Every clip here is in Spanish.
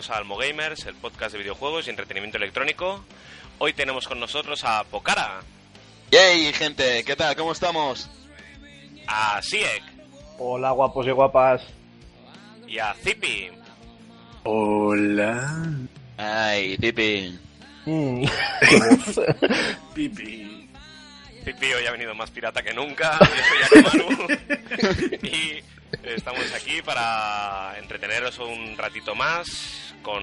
bienvenidos a Almo Gamers, el podcast de videojuegos y entretenimiento electrónico. Hoy tenemos con nosotros a Pocara, ¡Yay, gente! ¿Qué tal? ¿Cómo estamos? a Siek Hola, guapos y guapas. y a Zipi. Hola. Ay, Pipi. Mm. Pipi. Zipi hoy ha venido más pirata que nunca. Yo soy Akamaru. y estamos aquí para entreteneros un ratito más con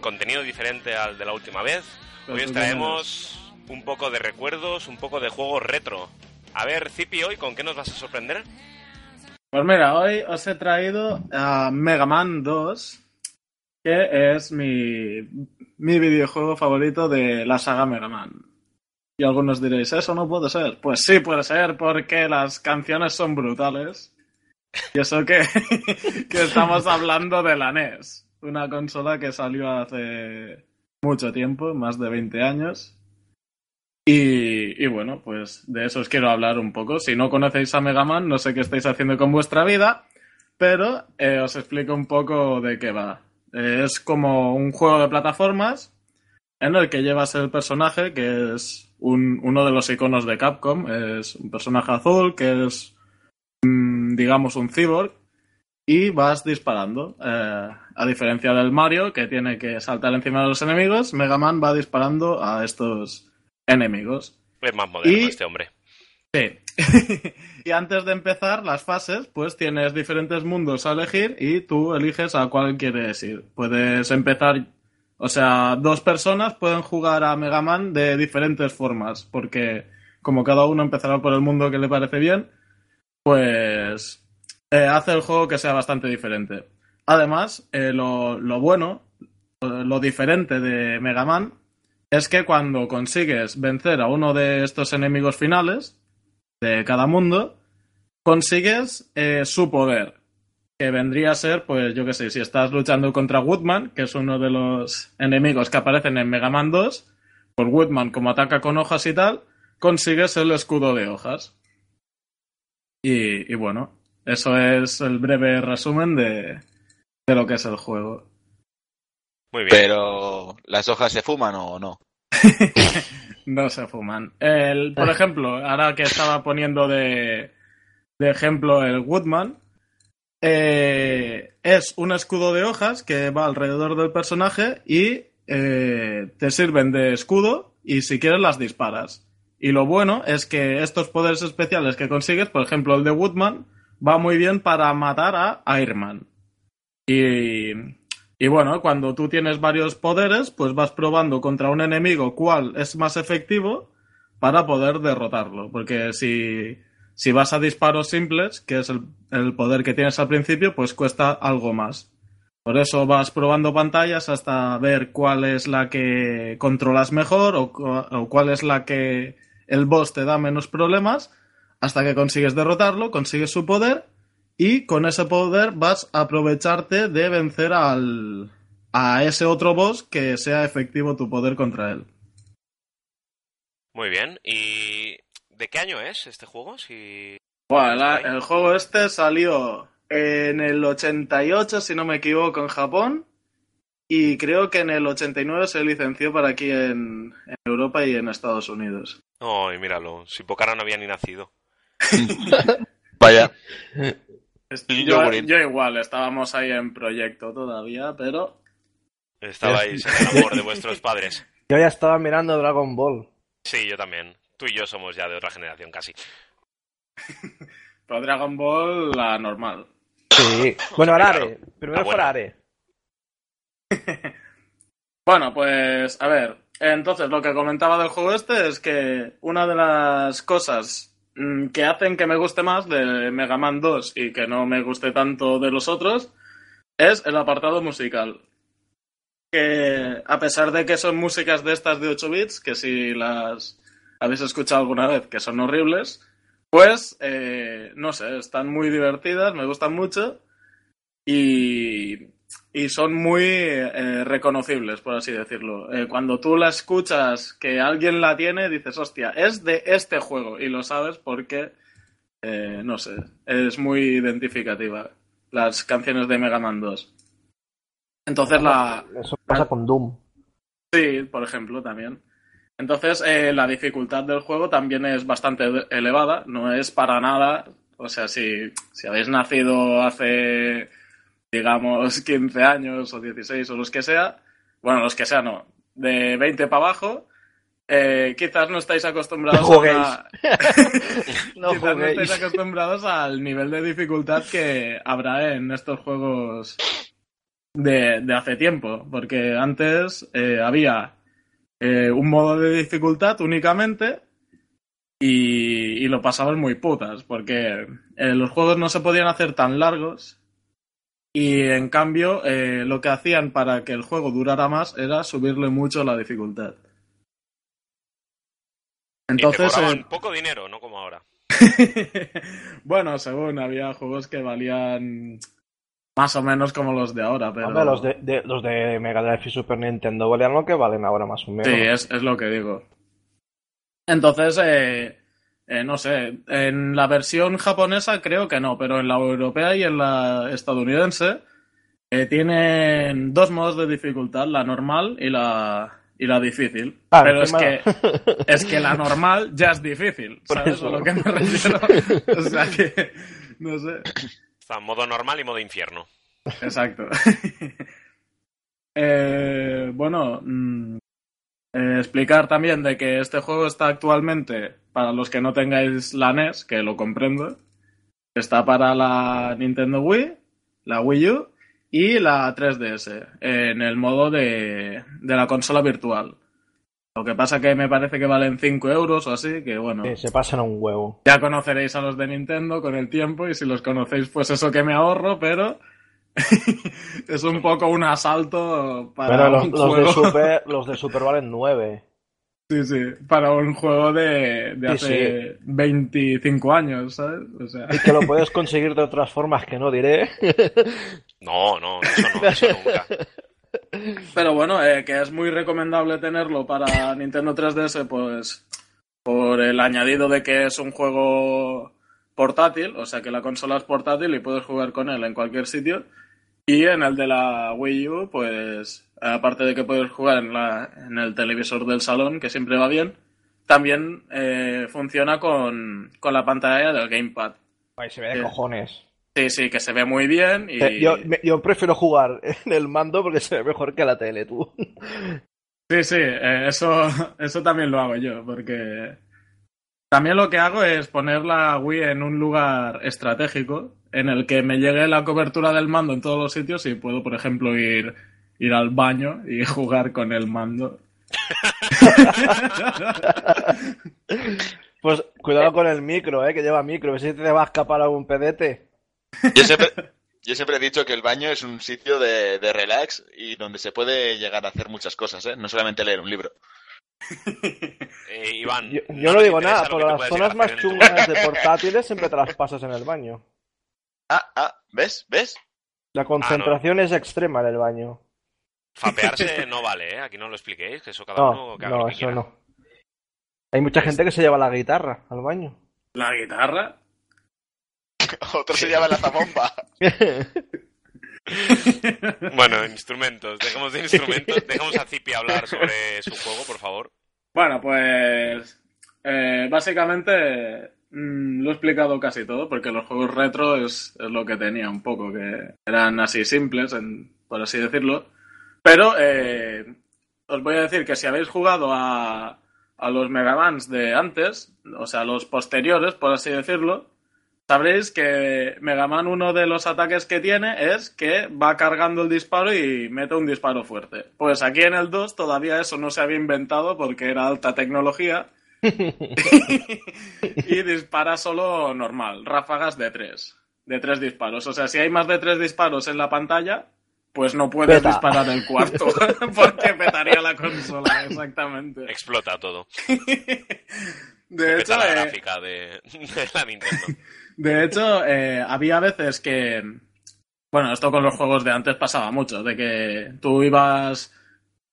contenido diferente al de la última vez. Hoy os traemos un poco de recuerdos, un poco de juegos retro. A ver, Zipi, hoy, ¿con qué nos vas a sorprender? Pues mira, hoy os he traído a Mega Man 2, que es mi, mi videojuego favorito de la saga Mega Man. Y algunos diréis, eso no puede ser. Pues sí puede ser, porque las canciones son brutales. Y eso que, que estamos hablando de la NES, una consola que salió hace mucho tiempo, más de 20 años. Y, y bueno, pues de eso os quiero hablar un poco. Si no conocéis a Mega Man, no sé qué estáis haciendo con vuestra vida, pero eh, os explico un poco de qué va. Es como un juego de plataformas en el que llevas el personaje, que es un- uno de los iconos de Capcom. Es un personaje azul, que es, digamos, un cyborg, y vas disparando. Eh, a diferencia del Mario, que tiene que saltar encima de los enemigos, Mega Man va disparando a estos enemigos. Es más moderno Y- este hombre. Sí. y antes de empezar las fases, pues tienes diferentes mundos a elegir y tú eliges a cuál quieres ir. Puedes empezar, o sea, dos personas pueden jugar a Mega Man de diferentes formas, porque como cada uno empezará por el mundo que le parece bien, pues eh, hace el juego que sea bastante diferente. Además, eh, lo, bueno, eh, lo diferente de Mega Man es que cuando consigues vencer a uno de estos enemigos finales de cada mundo, consigues su poder. Que vendría a ser, pues yo qué sé, si estás luchando contra Woodman, que es uno de los enemigos que aparecen en Mega Man 2, pues Woodman, como ataca con hojas y tal, consigues el escudo de hojas. Y, y bueno, eso es el breve resumen de, de lo que es el juego. Muy bien. Pero, ¿las hojas se fuman o no? No se fuman. El, por ejemplo, ahora que estaba poniendo de, de ejemplo el Woodman, eh, es un escudo de hojas que va alrededor del personaje y eh, te sirven de escudo y si quieres las disparas. Y lo bueno es que estos poderes especiales que consigues, por ejemplo el de Woodman, va muy bien para matar a Iron Man. Y, y bueno, cuando tú tienes varios poderes, pues vas probando contra un enemigo cuál es más efectivo para poder derrotarlo. Porque si, si vas a disparos simples, que es el, el poder que tienes al principio, pues cuesta algo más. Por eso vas probando pantallas hasta ver cuál es la que controlas mejor o, o cuál es la que el boss te da menos problemas, hasta que consigues derrotarlo, consigues su poder y con ese poder vas a aprovecharte de vencer al, a ese otro boss que sea efectivo tu poder contra él. Muy bien. ¿Y de qué año es este juego? Si... Bueno, la- el juego este salió en el 88, si no me equivoco, en Japón. Y creo que en el 89 se licenció para aquí en, en Europa y en Estados Unidos. Ay, míralo. Si Pocara no había ni nacido. Vaya. Yo, igual, estábamos ahí en proyecto todavía, pero Estabais en el amor de vuestros padres. Yo ya estaba mirando Dragon Ball. Sí, yo también. Tú y yo somos ya de otra generación casi. pero Dragon Ball la normal. Sí. Bueno, ahora Claro. Are. Primero Ah, fue bueno. Are. Bueno, pues a ver, entonces lo que comentaba del juego este es que una de las cosas mm, que hacen que me guste más de Mega Man 2 y que no me guste tanto de los otros es el apartado musical. Que a pesar de que son músicas de estas de 8 bits, que si las habéis escuchado alguna vez, que son horribles, pues eh, no sé, están muy divertidas, me gustan mucho y, y son muy eh, reconocibles, por así decirlo. Eh, cuando tú la escuchas que alguien la tiene, dices, hostia, es de este juego y lo sabes porque, eh, no sé, es muy identificativa las canciones de Mega Man 2. Entonces la... Eso pasa con Doom. Sí, por ejemplo, también. Entonces, eh, la dificultad del juego también es bastante elevada, no es para nada, o sea, si, si habéis nacido hace, digamos, 15 años o 16 o los que sea, bueno, los que sea no, de 20 para abajo, eh, quizás no estáis acostumbrados No juguéis. a... No quizás no estáis acostumbrados al nivel de dificultad que habrá en estos juegos de, de hace tiempo, porque antes eh, había eh, un modo de dificultad únicamente y, y lo pasaban muy putas, porque eh, los juegos no se podían hacer tan largos y en cambio eh, lo que hacían para que el juego durara más era subirle mucho la dificultad. Entonces, y te cobraban eh, poco dinero, no como ahora. bueno, según había juegos que valían más o menos como los de ahora, pero Hombre, los de, de- los de Mega Drive y Super Nintendo valían lo que valen ahora más o menos. Sí, es, es lo que digo. Entonces, eh, eh, no sé, en la versión japonesa creo que no, pero en la europea y en la estadounidense eh, tienen dos modos de dificultad, la normal y la, y la difícil. Ah, pero es que, es que la normal ya es difícil, Por ¿sabes? eso. A lo que me refiero. O sea que, no sé. Está modo normal y modo infierno. Exacto. Eh, bueno, mm, eh, explicar también de que este juego está actualmente, para los que no tengáis la NES, que lo comprendo, está para la Nintendo Wii, la Wii U y la 3DS, en el modo de, de la consola virtual. Lo que pasa que me parece que valen 5 euros o así, que bueno, Sí, se pasan un huevo. ya conoceréis a los de Nintendo con el tiempo y si los conocéis pues eso que me ahorro, pero es un poco un asalto para Pero los, un los juego. de Super, los de Super valen 9. Sí, sí, para un juego de, de Sí, hace 25 años, ¿sabes? O sea, Y que lo puedes conseguir de otras formas que no diré. No, no, eso no, eso nunca. pero bueno, eh, que es muy recomendable tenerlo para Nintendo 3DS, pues por el añadido de que es un juego portátil, o sea que la consola es portátil y puedes jugar con él en cualquier sitio. Y en el de la Wii U, pues aparte de que puedes jugar en, la, en el televisor del salón, que siempre va bien, también eh, funciona con, con la pantalla del gamepad. Ay, se ve de Sí. cojones. Sí, sí, que se ve muy bien y... Eh, Yo, me- yo prefiero jugar en el mando porque se ve mejor que la tele, tú. Sí, sí, eh, eso, eso también lo hago yo, porque también lo que hago es poner la Wii en un lugar estratégico en el que me llegue la cobertura del mando en todos los sitios y puedo, por ejemplo, ir, ir al baño y jugar con el mando. Pues cuidado con el micro, eh, que lleva micro. A ver si te va a escapar algún pedete. Yo siempre, yo siempre he dicho que el baño es un sitio de, de relax y donde se puede llegar a hacer muchas cosas, ¿eh? No solamente leer un libro. Eh, Iván, Yo, yo ¿no digo nada, pero las zonas más chungas de portátiles siempre te las pasas en el baño. Ah, ah, ¿ves? ¿Ves? La concentración es extrema en el baño. Fapearse no vale, ¿eh? Aquí no lo expliquéis, que eso cada No, uno que haga no, lo que eso quiera. no. Hay mucha gente que se lleva la guitarra al baño. La guitarra. Otro se llama la zabomba. Bueno, instrumentos, dejemos de instrumentos, dejemos a Zipi hablar sobre su juego, por favor. Bueno, pues eh, básicamente mm, lo he explicado casi todo, porque los juegos retro es, lo que tenía un poco, que eran así simples, en- por así decirlo. Pero eh, os voy a decir que si habéis jugado a, a los Megamans de antes, o sea, los posteriores, por así decirlo, sabréis que Mega Man uno de los ataques que tiene es que va cargando el disparo y mete un disparo fuerte. Pues aquí en el 2 todavía eso no se había inventado porque era alta tecnología y dispara solo normal, ráfagas de tres, de tres disparos. O sea, si hay más de tres disparos en la pantalla, pues no puedes Peta. disparar el cuarto porque petaría la consola, exactamente. Explota todo. De hecho, la eh, gráfica de, de la Nintendo. De hecho, eh, había veces que. Bueno, esto con los juegos de antes pasaba mucho, de que tú ibas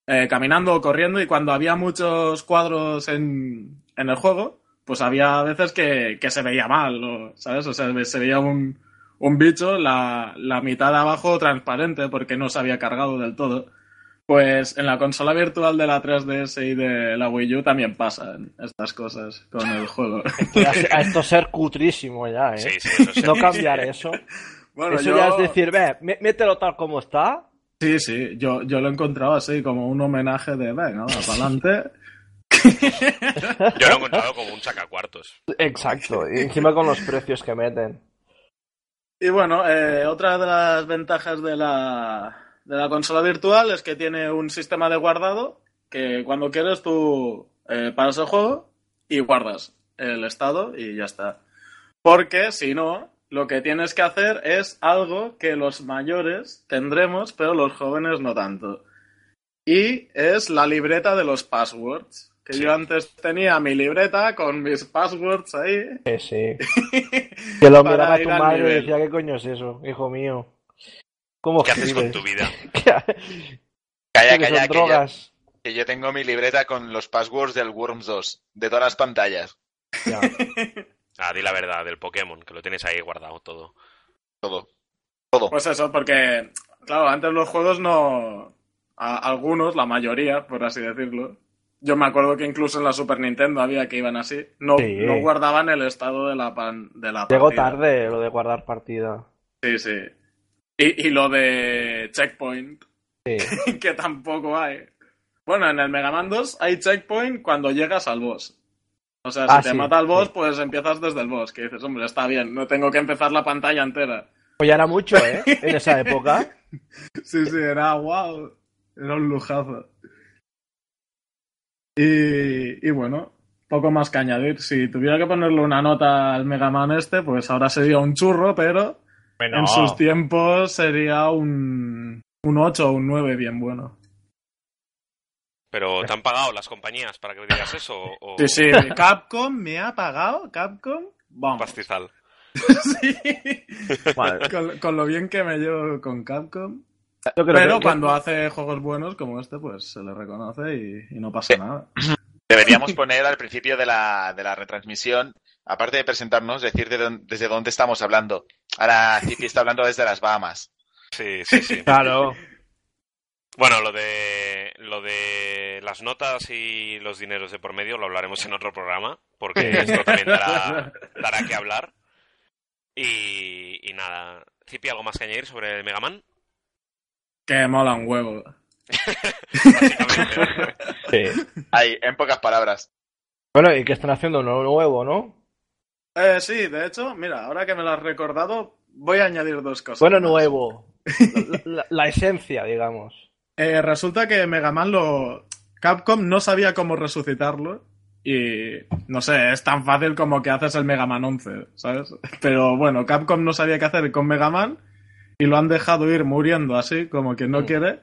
eh, caminando o corriendo y cuando había muchos cuadros en, en el juego, pues había veces que, que se veía mal, o, ¿sabes? O sea, se veía un, un bicho, la, la mitad de abajo transparente porque no se había cargado del todo. Pues en la consola virtual de la 3DS y de la Wii U también pasan estas cosas con el juego. A, a esto ser cutrísimo ya, ¿eh? Sí, sí, eso sí. No cambiar eso. Bueno, eso yo- ya es decir, ve, mé- mételo tal como está. Sí, sí, yo, yo lo he encontrado así, como un homenaje de, venga, para adelante. Yo lo he encontrado como un sacacuartos. Exacto. Y encima con los precios que meten. Y bueno, eh, otra de las ventajas de la, de la consola virtual es que tiene un sistema de guardado que cuando quieres tú eh, paras el juego y guardas el estado y ya está. Porque si no, lo que tienes que hacer es algo que los mayores tendremos, pero los jóvenes no tanto. Y es la libreta de los passwords. Que Sí. yo antes tenía mi libreta con mis passwords ahí. Sí, sí. Que lo miraba ir tu madre y decía, ¿qué coño es eso, hijo mío? ¿Cómo ¿Qué haces con tu vida? Calla, calla, que yo, drogas. que yo tengo mi libreta con los passwords del Worms 2, de todas las pantallas. Ya. Ah, di la verdad, del Pokémon, que lo tienes ahí guardado todo. Todo. Todo. Pues eso, porque, claro, antes los juegos no. a- algunos, la mayoría, por así decirlo. Yo me acuerdo que incluso en la Super Nintendo había que iban así. No, Sí. no guardaban el estado de la, pan, de la Llegó partida. tarde lo de guardar partida. Sí, sí. Y, y lo de Checkpoint, Sí. que tampoco hay. Bueno, en el Mega Man 2 hay Checkpoint cuando llegas al boss. O sea, si Ah, te sí, mata el boss, pues empiezas desde el boss. Que dices, hombre, está bien, no tengo que empezar la pantalla entera. Pues ya era mucho, ¿eh? En esa época. Sí, sí, era wow. Era un lujazo. Y, y bueno, poco más que añadir. Si tuviera que ponerle una nota al Mega Man este, pues ahora sería un churro, pero en sus tiempos sería un, un 8 o un 9 bien bueno. Pero ¿te han pagado las compañías para que digas eso? ¿O Sí, sí, Capcom me ha pagado, Capcom. Vamos. pastizal? Sí. Vale. Con, con lo bien que me llevo con Capcom. Yo creo Pero que- cuando hace juegos buenos como este, pues se le reconoce y, y no pasa nada. Deberíamos poner al principio de la, de la retransmisión, aparte de presentarnos, decir de dónde- desde dónde estamos hablando. Ahora Zipi está hablando desde las Bahamas. Sí, sí, sí. Claro. Bueno, lo de lo de las notas y los dineros de por medio lo hablaremos en otro programa, porque esto también dará, dará que hablar. Y, y nada, Zipi, ¿algo más que añadir sobre el Mega Man? Que mola un huevo. Básicamente. Sí. Ahí, en pocas palabras. Bueno, y que están haciendo uno nuevo, ¿no? Eh, sí, de hecho, mira, ahora que me lo has recordado, voy a añadir dos cosas. Bueno, más. nuevo. La, la- la esencia, digamos. Eh, resulta que Mega Man lo. Capcom no sabía cómo resucitarlo. Y no sé, es tan fácil como que haces el Mega Man 11, ¿sabes? Pero bueno, Capcom no sabía qué hacer con Mega Man y lo han dejado ir muriendo así, como que no Mm. quiere.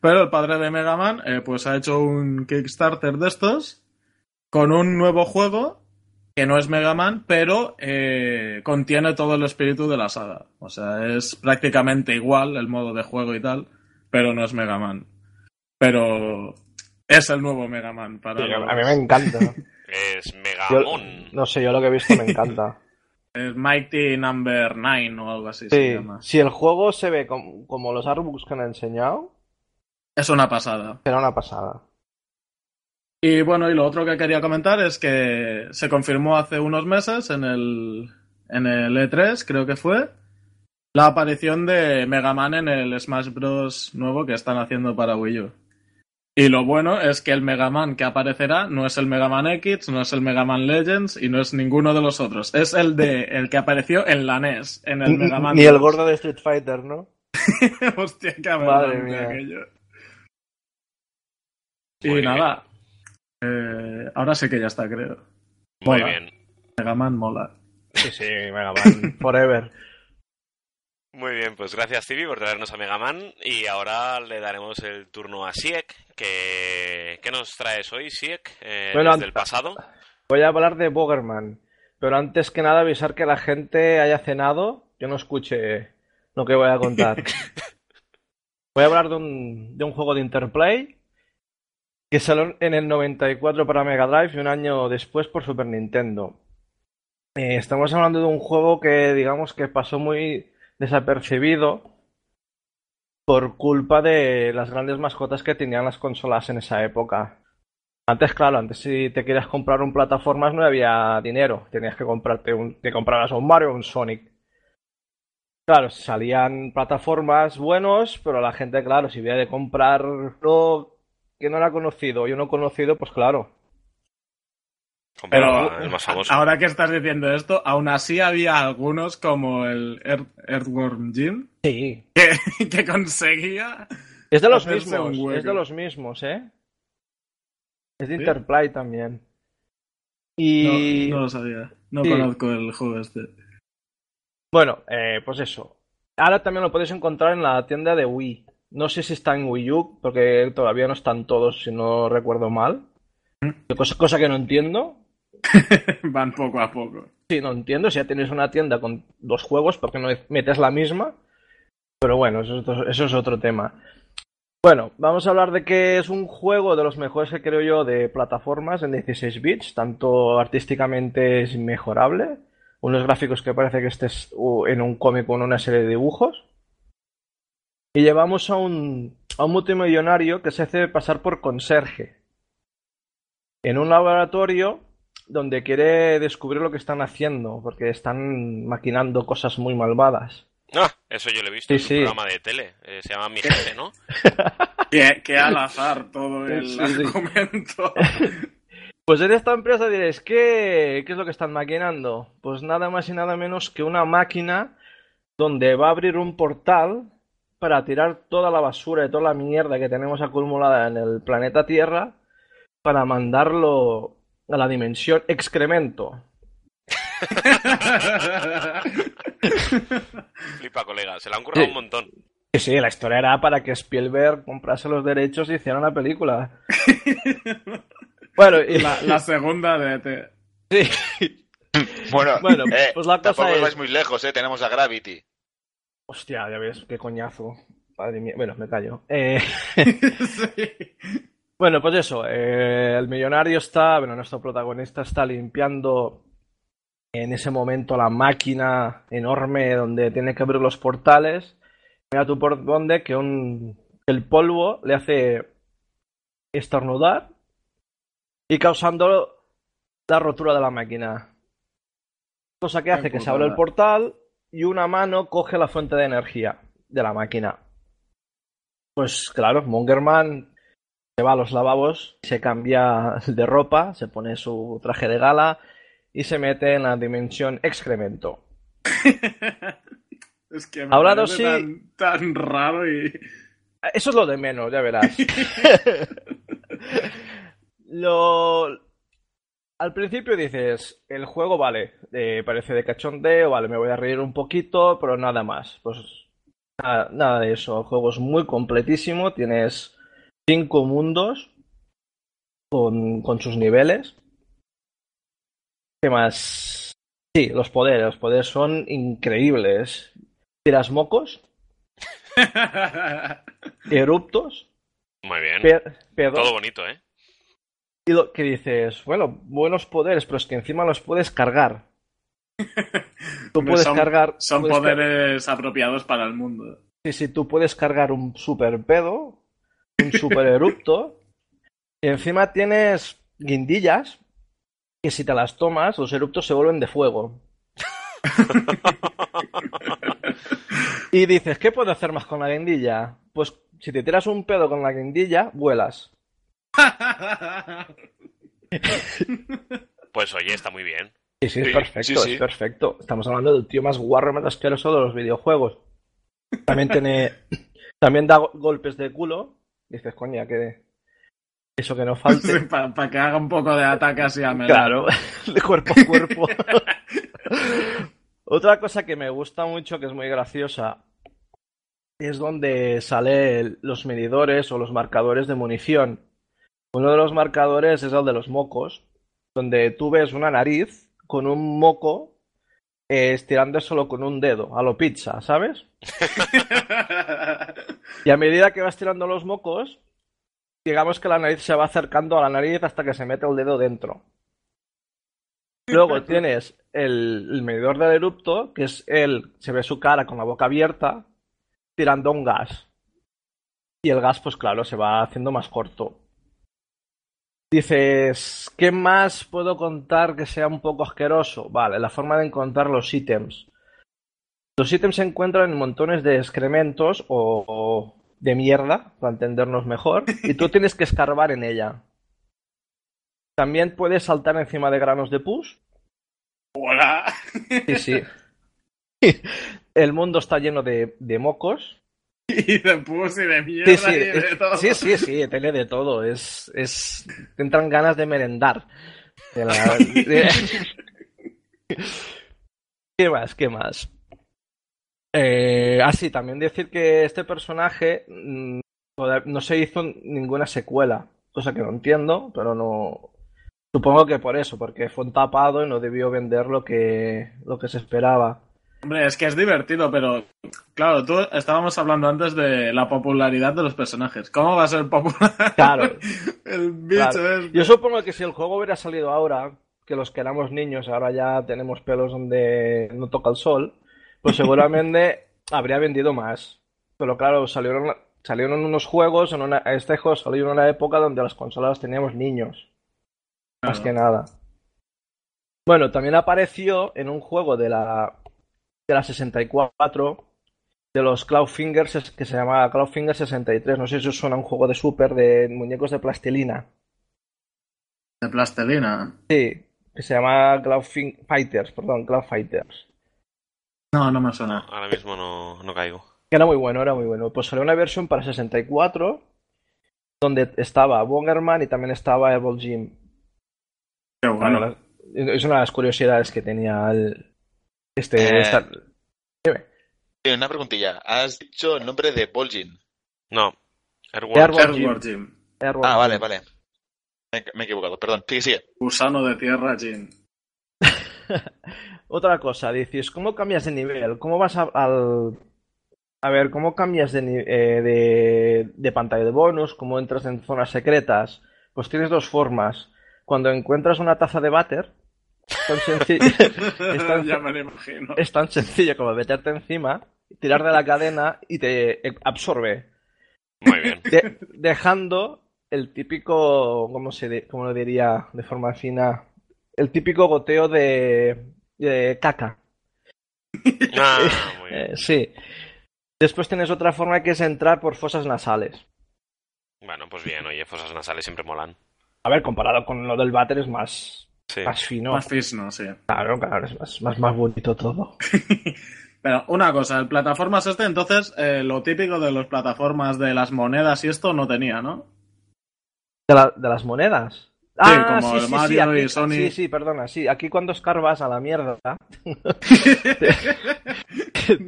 Pero el padre de Mega Man, eh, pues ha hecho un Kickstarter de estos con un nuevo juego que no es Mega Man, pero eh, contiene todo el espíritu de la saga. O sea, es prácticamente igual el modo de juego y tal, pero no es Mega Man. Pero es el nuevo Mega Man para Sí, los- a mí me encanta. Es Yo- Megamon. no sé, yo lo que he visto me encanta. Es Mighty Number 9 o algo así se Sí, llama. si el juego se ve com- como los artbooks que han enseñado, Es una pasada. será una pasada. Y bueno, y lo otro que quería comentar es que se confirmó hace unos meses en el, en el E3, creo que fue, la aparición de Mega Man en el Smash Bros. nuevo que están haciendo para Wii U. Y lo bueno es que el Mega Man que aparecerá no es el Mega Man X, no es el Mega Man Legends y no es ninguno de los otros. Es el de el que apareció en la NES, en el Mega Man. Ni el 2. gordo de Street Fighter, ¿no? Hostia, qué Madre mía. aquello. Muy Y bien. nada. eh, ahora sé que ya está, creo. Muy Mola. bien. Mega Man mola. Sí, sí, Mega Man. Forever. Muy bien, pues gracias Civi por traernos a Megaman y ahora le daremos el turno a Siek, que ¿qué nos traes hoy Siek? Eh, Bueno, desde el pasado. Voy a hablar de Bogerman. Pero antes que nada avisar que la gente haya cenado, yo no escuche lo que voy a contar. Voy a hablar de un, de un juego de Interplay que salió en el 94 para Mega Drive y un año después por Super Nintendo. Eh, estamos hablando de un juego que digamos que pasó muy desapercibido por culpa de las grandes mascotas que tenían las consolas en esa época. Antes, claro, antes si te querías comprar un plataformas no había dinero. Tenías que comprarte un, te comprabas un Mario o un Sonic. Claro, salían plataformas buenos, pero la gente, claro, si había de comprar lo que no era conocido y uno conocido, pues claro. Pero el más famoso. ahora que estás diciendo esto, aún así había algunos como el Earth- Earthworm Jim Sí. que, que conseguía Es de los mismos, hueco. es de los mismos, ¿eh? Es de ¿Sí? Interplay también. No, Y no lo sabía. No Sí. conozco el juego este. Bueno, eh, pues eso. Ahora también lo podéis encontrar en la tienda de Wii. No sé si está en Wii U, porque todavía no están todos, si no recuerdo mal. Cosa, cosa que no entiendo. Van poco a poco. Sí, no entiendo. Si ya tenéis una tienda con dos juegos, ¿por qué no metes la misma? Pero bueno, eso es otro, tema. Bueno, vamos a hablar de que es un juego de los mejores que creo yo de plataformas en 16 bits, tanto artísticamente es inmejorable, unos gráficos que parece que estés en un cómic o en una serie de dibujos. Y llevamos a un, a un multimillonario que se hace pasar por conserje en un laboratorio donde quiere descubrir lo que están haciendo, porque están maquinando cosas muy malvadas. Ah, eso yo lo he visto Sí, en sí. un programa de tele. eh, se llama Mi Jefe, ¿no? Que, que al azar todo el Sí, sí. argumento. Pues en esta empresa diréis, ¿qué, ¿qué es lo que están maquinando? Pues nada más y nada menos que una máquina donde va a abrir un portal para tirar toda la basura y toda la mierda que tenemos acumulada en el planeta Tierra para mandarlo a la dimensión excremento. Flipa, colega. Se la han currado Sí. un montón. Sí, sí, la historia era para que Spielberg comprase los derechos y hiciera una película. bueno, y La, la segunda de E. Sí. Bueno, Bueno, eh, pues la cosa es- vais muy lejos, ¿eh? Tenemos a Gravity. Hostia, ya ves, qué coñazo. Madre mía. Bueno, me callo. Eh, Sí. Bueno, pues eso. eh, el millonario está, bueno, nuestro protagonista está limpiando en ese momento la máquina enorme donde tiene que abrir los portales. Mira tú por dónde que un, el polvo le hace estornudar y causando la rotura de la máquina. Cosa que hace que se abra el portal y una mano coge la fuente de energía de la máquina. Pues claro, Mongerman se va a los lavabos, se cambia de ropa, se pone su traje de gala y se mete en la dimensión excremento. Es que me tan, tan raro y. Eso es lo de menos, ya verás. lo... Al principio dices, el juego vale, eh, parece de cachondeo, vale, me voy a reír un poquito, pero nada más. Pues nada, nada de eso. El juego es muy completísimo, tienes cinco mundos con, con sus niveles. ¿Qué más? Sí, los poderes, los poderes son increíbles. Tiras mocos, eruptos, Muy bien. pe-. Todo bonito, ¿eh? Y lo que dices, bueno, buenos poderes, pero es que encima los puedes cargar. Tú puedes son- cargar. Son puedes car- poderes apropiados para el mundo. Sí, sí, tú puedes cargar un super pedo, un super erupto, y encima tienes guindillas que si te las tomas, los eruptos se vuelven de fuego. y dices, ¿qué puedo hacer más con la guindilla? Pues si te tiras un pedo con la guindilla, vuelas. Pues oye, está muy bien. Sí, sí, es Sí, perfecto, sí, sí. es perfecto. Estamos hablando del tío más guarro, más asqueroso de los videojuegos. También tiene. También da go- golpes de culo. Dices, coña, que. Eso que no falte. para que haga un poco de ataque así a melee. Claro, de cuerpo a cuerpo. Otra cosa que me gusta mucho, que es muy graciosa, es donde salen los medidores o los marcadores de munición. Uno de los marcadores es el de los mocos, donde tú ves una nariz con un moco eh, estirando solo con un dedo, a lo pizza, ¿sabes? Y a medida que vas tirando los mocos, digamos que la nariz se va acercando a la nariz hasta que se mete el dedo dentro. Luego tienes el, el medidor del erupto, que es él, se ve su cara con la boca abierta, tirando un gas. Y el gas, pues claro, se va haciendo más corto. Dices, ¿qué más puedo contar que sea un poco asqueroso? Vale, la forma de encontrar los ítems. Los ítems se encuentran en montones de excrementos o, o de mierda, para entendernos mejor, y tú tienes que escarbar en ella. También puedes saltar encima de granos de pus. Hola. Sí, sí. El mundo está lleno de, de mocos. Y de pus y de mierda Sí, sí, y de todo. sí, sí, sí, tiene de todo. Es, es, te entran ganas de merendar. De la- de- ¿Qué más? ¿Qué más? Eh, ah, sí, también decir que este personaje mm, no se hizo ninguna secuela, cosa que no entiendo, pero no. Supongo que por eso, porque fue un tapado y no debió vender lo que, lo que se esperaba. Hombre, es que es divertido, pero claro, tú estábamos hablando antes de la popularidad de los personajes. ¿Cómo va a ser popular? Claro. El bicho Claro. es. Yo supongo que si el juego hubiera salido ahora, que los que éramos niños ahora ya tenemos pelos donde no toca el sol, pues seguramente habría vendido más. Pero claro, salieron, salieron unos juegos, en una, este juego salió en una época donde las consolas teníamos niños. Más que nada. Bueno, también apareció en un juego de la, de la 64 de los Cloudfingers que se llama Cloudfinger 63. No sé si os suena un juego de Super de muñecos de plastilina. De plastelina. Sí, que se llama Cloud Fin- Fighters, perdón, Cloud Fighters. No, no me suena. Ahora mismo no, no caigo. Era muy bueno, era muy bueno. Pues salió una versión para 64 donde estaba Bongerman y también estaba Evil Jim. Qué bueno. Bueno, es una de las curiosidades que tenía el, este... Eh. esta- Dime. Sí, Una preguntilla. Has dicho el nombre de Bolgin. No. Airworm. Ah, vale, vale. Me, me he equivocado, perdón. Sigue, sigue. Gusano de tierra, Jim. Otra cosa, dices, ¿cómo cambias de nivel? ¿Cómo vas a, al... A ver, ¿cómo cambias de, eh, de, de pantalla de bonus? ¿Cómo entras en zonas secretas? Pues tienes dos formas. Cuando encuentras una taza de váter, es tan sencillo, es tan- ya me lo imagino. es tan sencillo como meterte encima, tirar de la cadena y te absorbe. Muy bien. De- dejando el típico, ¿cómo se cómo lo diría de forma fina? El típico goteo de, de caca. Ah, muy bien. Eh, sí. Después tienes otra forma que es entrar por fosas nasales. Bueno, pues bien, oye, fosas nasales siempre molan. A ver, comparado con lo del váter es más, Sí. más fino. Más fisno, sí. Claro, claro, es más, más, más bonito todo. Pero una cosa, el plataformas este, entonces, eh, lo típico de las plataformas de las monedas y esto no tenía, ¿no? ¿De, la- de las monedas? Ah, como el Mario aquí- y Sonic. Sí, sí, perdona, sí. Aquí cuando escarbas a la mierda,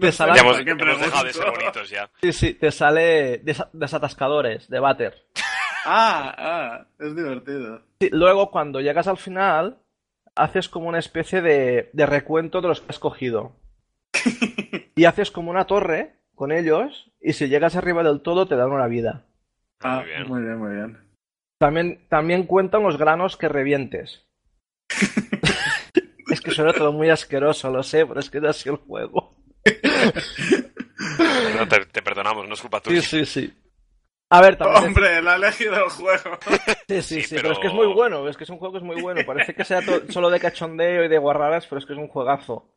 te sale, Ya hemos, ¿Para qué hemos dejado de ser bonitos ya. sí, sí, te sale desa- desatascadores de váter. Ah, ah, es divertido. Sí, luego, cuando llegas al final, haces como una especie de, de recuento de los que has cogido. Y haces como una torre con ellos, y si llegas arriba del todo, te dan una vida. Ah, Muy bien. muy bien, muy bien. También, también cuentan los granos que revientes. es que suena todo muy asqueroso, lo sé, pero es que es así el juego. No, te, te perdonamos, no es culpa Sí, tuya. sí, sí. A ver, también. Hombre, el ha elegido el juego. Sí, sí, Sí, sí, pero- pero... es que es muy bueno, es que es un juego que es muy bueno. Parece que sea to- solo de cachondeo y de guarradas, pero es que es un juegazo.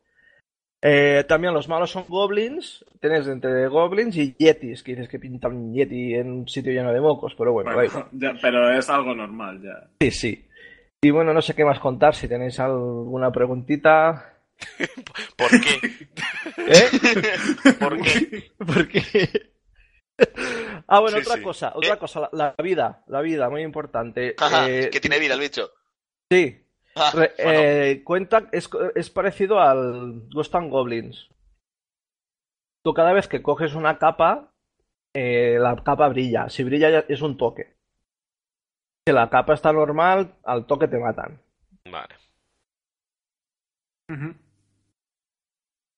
Eh, también los malos son goblins. Tienes entre goblins y yetis, que dices que pintan un yeti en un sitio lleno de mocos, pero bueno, Bueno, ya, pero es algo normal ya. Sí, sí. Y bueno, no sé qué más contar, si tenéis alguna preguntita. ¿Por qué? ¿Eh? ¿Por qué? Porque... Ah, bueno, Sí, otra sí. cosa, otra ¿Eh? cosa, la, la vida, la vida, muy importante. Ajá, Eh, que tiene vida el bicho. Sí, Ah, Re- bueno. eh, cuenta, es, es parecido al Ghost and Goblins. Tú cada vez que coges una capa, eh, la capa brilla. Si brilla ya es un toque. Si la capa está normal, al toque te matan. Vale.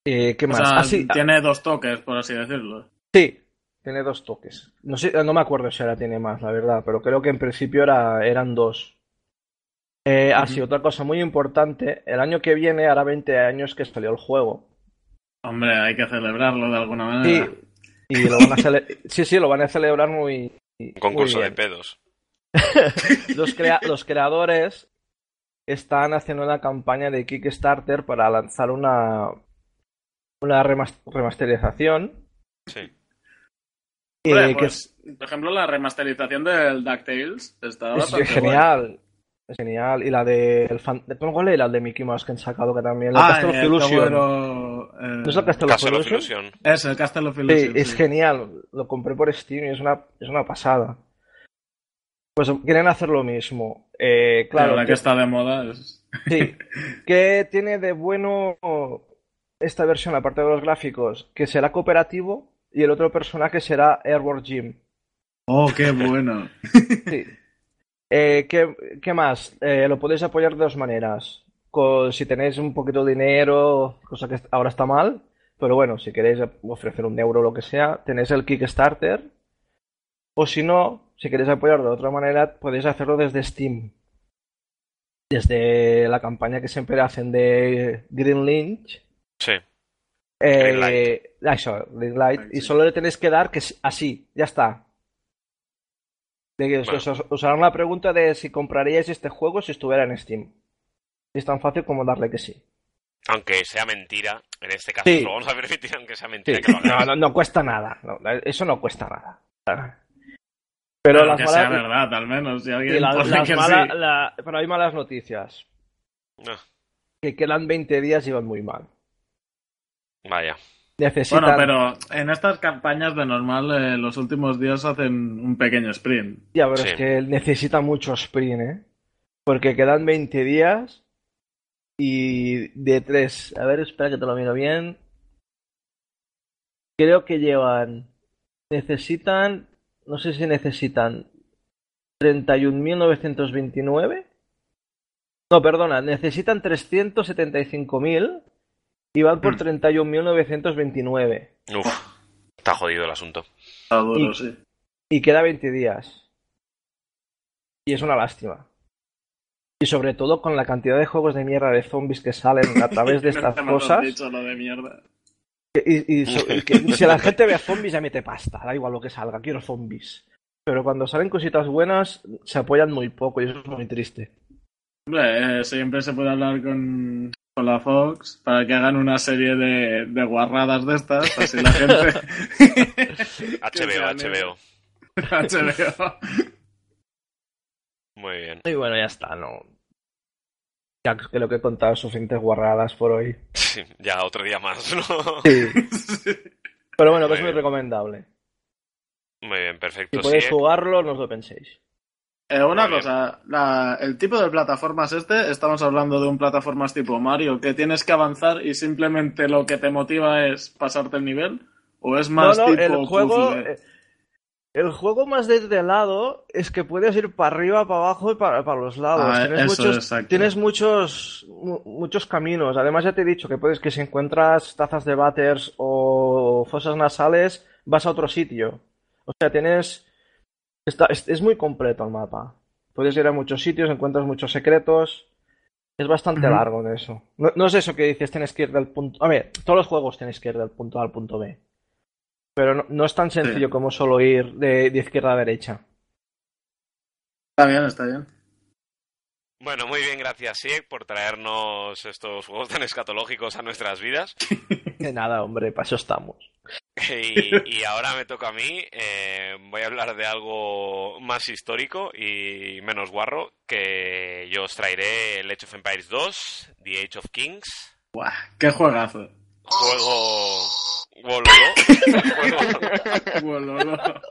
Eh, ¿Qué O más? sea, Ah, sí, ah, tiene dos toques, por así decirlo. sí, tiene dos toques. No sé, no me acuerdo si ahora tiene más, la verdad, pero creo que en principio era, eran dos. Eh, así, Ujú. otra cosa muy importante, el año que viene hará 20 años que salió el juego. Hombre, hay que celebrarlo de alguna Sí, manera. y lo van a cele- sí, sí, lo van a celebrar muy, Un muy concurso de pedos. Los, crea- los creadores están haciendo una campaña de Kickstarter para lanzar una, una remas- remasterización. Sí. Eh, que pues, por ejemplo, la remasterización del DuckTales está es, bastante es genial. Es genial. Y la de, el fan, de ¿cuál? La de Mickey Mouse que han sacado que también. La Ah, Castle of el Illusion. Eh, ¿No es la Castle of Castle of Illusion? Illusion. Es el Castle of Sí, Illusion. es sí. genial. Lo compré por Steam y es una, es una pasada. Pues quieren hacer lo mismo. Eh, Claro, claro, la que- que está de moda es... Sí. ¿Qué tiene de bueno esta versión, aparte de los gráficos? Que será cooperativo y el otro personaje será Airborne Jim. Oh, qué bueno. Sí. Eh, ¿qué, qué más? Eh, lo podéis apoyar de dos maneras. Con- si tenéis un poquito de dinero, cosa que ahora está mal, pero bueno, si queréis ofrecer un euro o lo que sea, tenéis el Kickstarter. O si no, si queréis apoyar de otra manera, podéis hacerlo desde Steam. Desde la campaña que siempre hacen de Green Lynch. Sí. Eh, ah, eso. Ah, Y sí. solo le tenéis que dar que es así, ya está. De que os- Bueno. os, os harán la pregunta de si compraríais este juego si estuviera en Steam. Es tan fácil como darle que sí. Aunque sea mentira, en este caso Sí. lo vamos a permitir, aunque sea mentira Sí. que lo No, hagáis. no, no cuesta nada. no, eso no cuesta nada. Pero las que sea malas, verdad, al menos. Si y alguien la- las que mala- sí. la- pero hay malas noticias. No, Que quedan 20 días y van muy mal. Vaya. Necesitan. Bueno, pero en estas campañas de normal eh, los últimos días hacen un pequeño sprint. Ya, pero Sí. es que necesita mucho sprint, ¿eh? Porque quedan 20 días y de 3. A ver, espera que te lo miro bien. Creo que llevan. Necesitan. No sé si necesitan. 31.929. No, perdona, necesitan 375.000 y van por Mm. 31.929. Uf, está jodido el asunto. Está duro, Y- sí. Y queda 20 días. Y es una lástima. Y sobre todo con la cantidad de juegos de mierda de zombies que salen a través de estas No me lo has cosas. dicho, lo de mierda. Y, y so- y que si la gente ve zombies ya mete pasta, da igual lo que salga, quiero zombies. Pero cuando salen cositas buenas, se apoyan muy poco y eso es muy triste. Hombre, eh, siempre se puede hablar con, con la Fox para que hagan una serie de, de guarradas de estas, así la gente... HBO. HBO. HBO. Muy bien. Y bueno, ya está, no. Ya creo que he contado suficientes guarradas por hoy. Sí, ya otro día más, ¿no? Sí. Pero bueno, que es Muy recomendable. Muy bien, Si perfecto. podéis Sí, jugarlo, no os lo penséis. Eh, una Muy cosa, la- el tipo de plataformas este, estamos hablando de un plataformas tipo Mario, que tienes que avanzar y simplemente lo que te motiva es pasarte el nivel, o es más no, no, tipo el juego, puzzle? eh, el juego más de este lado es que puedes ir para arriba, para abajo y para, para los lados. Ah, tienes eso, muchos, tienes muchos, mu- muchos caminos. Además ya te he dicho que puedes que si encuentras tazas de váteres o fosas nasales, vas a otro sitio. O sea, tienes, está, es, es muy completo el mapa. Puedes ir a muchos sitios, encuentras muchos secretos. Es bastante largo en eso. No, no es eso que dices, tienes que ir del punto. A ver, todos los juegos tienes que ir del punto A al punto B. Pero no, no es tan sencillo Sí. como solo ir de, de izquierda a derecha. Está bien, está bien. Bueno, muy bien, gracias, Sieg, por traernos estos juegos tan escatológicos a nuestras vidas. De nada, hombre, para eso estamos. Y, y ahora me toca a mí. eh, voy a hablar de algo más histórico y menos guarro. Que yo os traeré el Age of Empires 2, The Age of Kings. Buah, qué juegazo. Juego. Wololo. Wololo.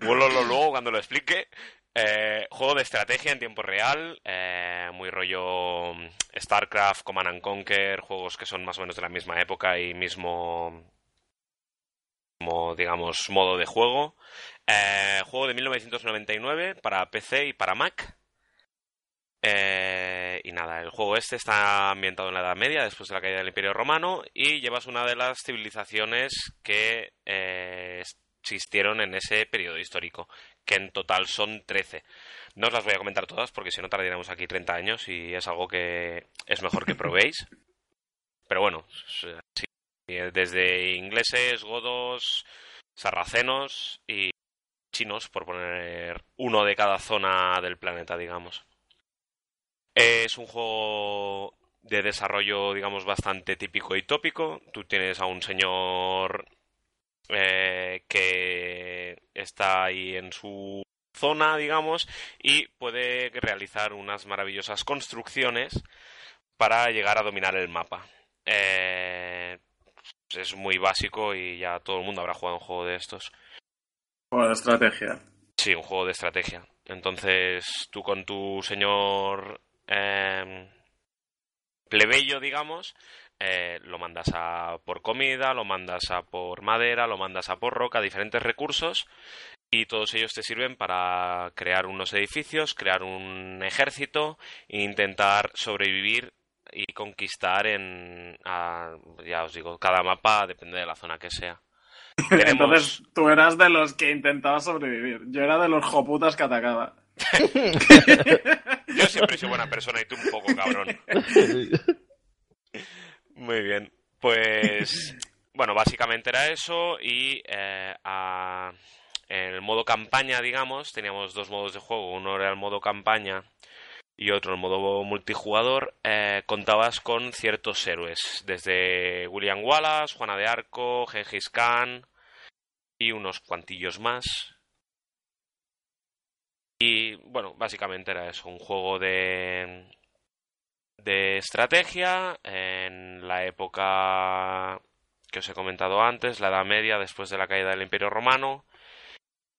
Wololo luego cuando lo explique. Eh, juego de estrategia en tiempo real. eh, muy rollo mm, StarCraft, Command and Conquer. Juegos que son más o menos de la misma época y mismo. digamos, modo de juego. Eh, juego de 1999 para PC y para Mac. Eh, y nada, el juego este está ambientado en la Edad Media, después de la caída del Imperio Romano, y llevas una de las civilizaciones que eh, existieron en ese periodo histórico, que en total son 13. No os las voy a comentar todas porque si no tardaríamos aquí 30 años y es algo que es mejor que probéis. Pero bueno, sí, desde ingleses, godos, sarracenos y chinos, por poner uno de cada zona del planeta, digamos. Es un juego de desarrollo, digamos, bastante típico y tópico. Tú tienes a un señor eh, que está ahí en su zona, digamos, y puede realizar unas maravillosas construcciones para llegar a dominar el mapa. Eh, es muy básico y ya todo el mundo habrá jugado un juego de estos. Juego de estrategia. Sí, un juego de estrategia. Entonces, tú con tu señor eh, plebeyo, digamos, eh, lo mandas a por comida, lo mandas a por madera, lo mandas a por roca, diferentes recursos, y todos ellos te sirven para crear unos edificios, crear un ejército e intentar sobrevivir y conquistar en, a- ya os digo, cada mapa depende de la zona que sea. Tenemos- Entonces tú eras de los que intentaba sobrevivir. Yo era de los joputas que atacaba. Yo siempre soy buena persona y tú un poco cabrón. Muy bien. Pues, bueno, básicamente era eso y eh, a- en el modo campaña, digamos, teníamos dos modos de juego. Uno era el modo campaña y otro el modo multijugador. Eh, contabas con ciertos héroes, desde William Wallace, Juana de Arco, Gengis Khan y unos cuantillos más. Y bueno, básicamente era eso, un juego de, de estrategia en la época que os he comentado antes, la Edad Media, después de la caída del Imperio Romano,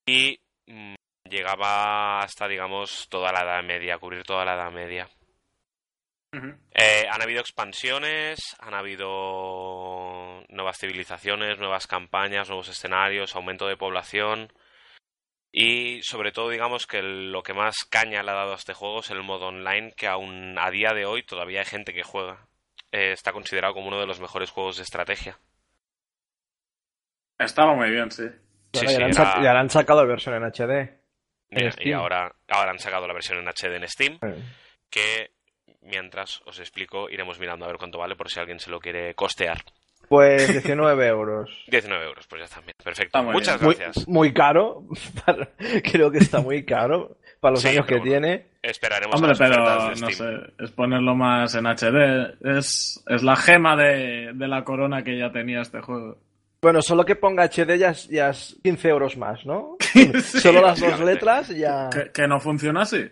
y mm, llegaba hasta, digamos, toda la Edad Media, cubrir toda la Edad Media. Eh, han habido expansiones, han habido nuevas civilizaciones, nuevas campañas, nuevos escenarios, aumento de población. Y sobre todo, digamos que lo que más caña le ha dado a este juego es el modo online, que aún a día de hoy todavía hay gente que juega. Eh, está considerado como uno de los mejores juegos de estrategia. Estaba muy bien, sí. Bueno, sí, ya, le han era- sac- ya le han sacado versión en HD. Mira, y ahora, ahora han sacado la versión en HD en Steam, Eh, que mientras os explico iremos mirando a ver cuánto vale por si alguien se lo quiere costear. Pues 19 euros. 19 euros, pues ya está bien. Perfecto. Está muy Muchas Muy, gracias. muy caro. para- Creo que está muy caro para los Sí, años que bueno. tiene. Esperaremos Hombre, a las pero no Steam. sé, es ponerlo más en HD. Es, es la gema de, de la corona que ya tenía este juego. Bueno, solo que ponga HD ya es, ya es 15 euros más, ¿no? solo las dos letras y ya. ¿Que, que no funciona así?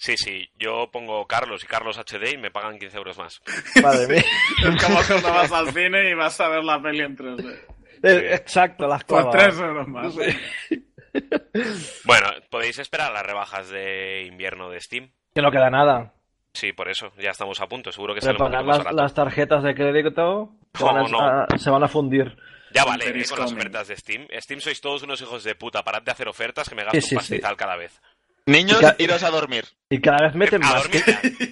Sí, sí, yo pongo Carlos y Carlos HD y me pagan 15 euros más. Madre mía. Es como cuando vas al cine y vas a ver la peli en 3D. Eh, Exacto, las Por clavas. 3 euros más. Bueno, podéis esperar las rebajas de invierno de Steam. Que no queda nada. Sí, por eso, ya estamos a punto. Seguro que poquito más las, las tarjetas de crédito se van, a, No, a- se van a fundir. Ya vale, eh, con las ofertas de Steam. Steam sois todos unos hijos de puta. Parad de hacer ofertas que me gasto Sí, sí, un pastizal cada vez. Niños, Ya- iros a dormir. Y cada vez meten A más. dormir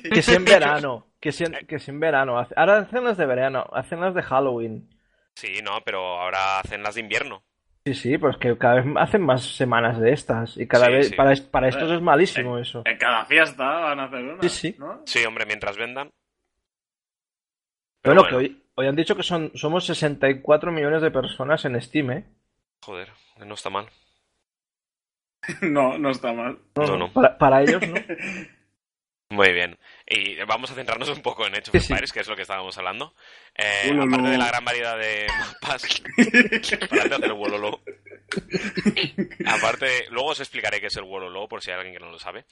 Que, que si en verano. Que si en, que si en verano. Ahora hacen las de verano. Hacen las de Halloween. Sí, no, pero ahora hacen las de invierno. Sí, sí, pues que cada vez hacen más semanas de estas. Y cada Sí, vez. sí. Para, es- para estos es malísimo eso. En cada fiesta van a hacer una. Sí, sí. ¿no? Sí, hombre, mientras vendan. Pero Bueno, que hoy, hoy han dicho que son somos 64 millones de personas en Steam, ¿eh? Joder, no está mal. No, no está mal. No, no. Para, para ellos, ¿no? Muy bien. Y vamos a centrarnos un poco en Age of Sí, sí. Empires, que es lo que estábamos hablando. Eh, aparte de la gran variedad de mapas. A hacer Wololo. Aparte, luego os explicaré qué es el Wololo, por si hay alguien que no lo sabe.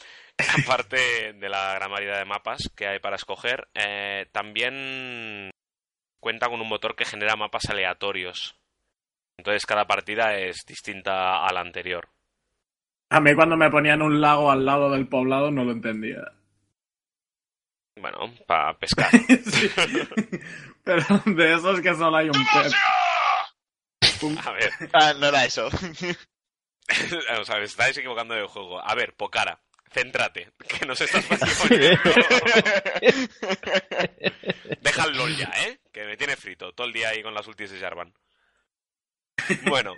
Aparte de la gran variedad de mapas que hay para escoger, eh, también cuenta con un motor que genera mapas aleatorios. Entonces cada partida es distinta a la anterior. A mí cuando me ponían un lago al lado del poblado no lo entendía. Bueno, para pescar. Sí. Pero de esos que solo hay un pez. A ver, Ah, no era eso. o sea, estáis equivocando del juego. A ver, Pocara, céntrate, que nos estás poniendo. Deja el LOL ya, ¿eh? Que me tiene frito todo el día ahí con las ultis de Jarvan. Bueno,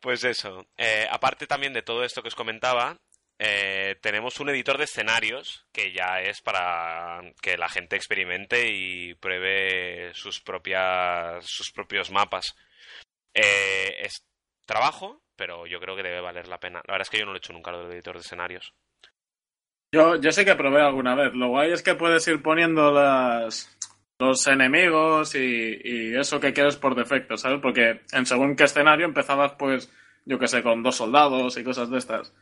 pues eso. Eh, aparte también de todo esto que os comentaba, eh, tenemos un editor de escenarios que ya es para que la gente experimente y pruebe sus propias sus propios mapas. Eh, es trabajo, pero yo creo que debe valer la pena. La verdad es que yo no lo he hecho nunca lo del editor de escenarios. Yo, yo sé que probé alguna vez. Lo guay es que puedes ir poniendo las, los enemigos y, y eso que quieres por defecto, ¿sabes? Porque en según qué escenario empezabas, pues, yo que sé, con dos soldados y cosas de estas.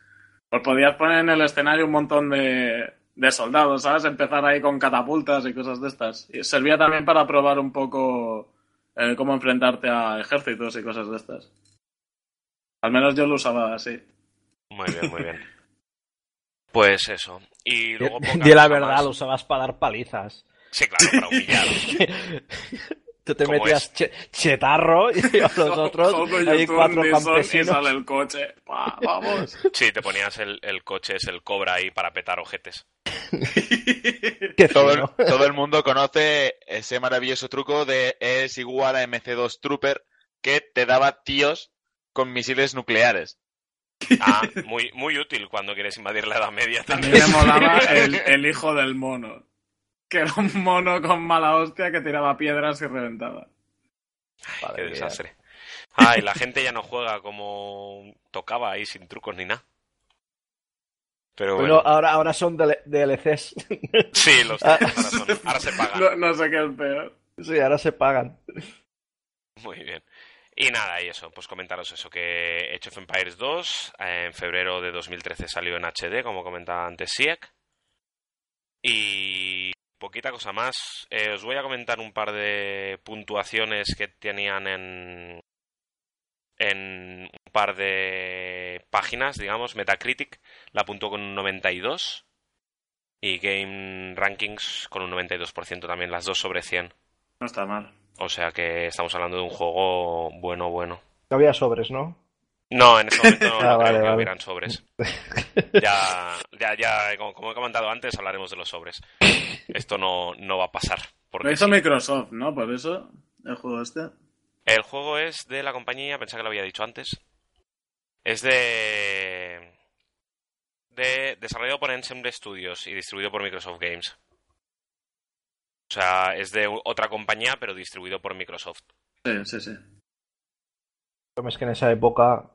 Pues podías poner en el escenario un montón de, de soldados, ¿sabes? Empezar ahí con catapultas y cosas de estas. Y servía también para probar un poco eh, cómo enfrentarte a ejércitos y cosas de estas. Al menos yo lo usaba así. Muy bien, muy bien. Pues eso. Y luego Di la verdad, más. lo usabas para dar palizas. Sí, claro, para humillar. Tú te ¿Cómo metías che- chetarro y a los otros hay cuatro Nison Y campesinos. sale el coche. Vamos. Sí, te ponías el, el coche, es el cobra ahí para petar ojetes. Qué Todo el, todo el mundo conoce ese maravilloso truco de es igual a MC2 Trooper que te daba tíos con misiles nucleares. Ah, muy, muy útil cuando quieres invadir la Edad Media A mí también. me molaba el, el hijo del mono. Que era un mono con mala hostia que tiraba piedras y reventaba. Qué desastre. Ay, la gente ya no juega como tocaba ahí sin trucos ni nada. Pero Bueno, bueno, ahora, ahora son DL- DLCs. sí, los ah. ahora, son- ahora se pagan. No, no sé qué es peor. sí, ahora se pagan. Muy bien. Y nada, y eso, pues comentaros eso, que Age of Empires 2 eh, en febrero de 2013 salió en HD, como comentaba antes Siek. Y poquita cosa más. Eh, os voy a comentar un par de puntuaciones que tenían en, en un par de páginas, digamos. Metacritic la puntuó con un 92 y Game Rankings con un 92% también, las dos sobre 100. No está mal. O sea que estamos hablando de un juego bueno, bueno. No había sobres, ¿no? No, en este momento no, Ah, no vale, creo que vale. hubieran sobres. Ya, ya, ya, como, como he comentado antes, hablaremos de los sobres. Esto no, no va a pasar. Lo Porque hizo sí. Microsoft, ¿no? Por eso, el juego este. El juego es de la compañía, pensaba que lo había dicho antes. Es de. de desarrollado por Ensemble Studios y distribuido por Microsoft Games. O sea, es de otra compañía, pero distribuido por Microsoft. Sí, sí, sí. Es que en esa época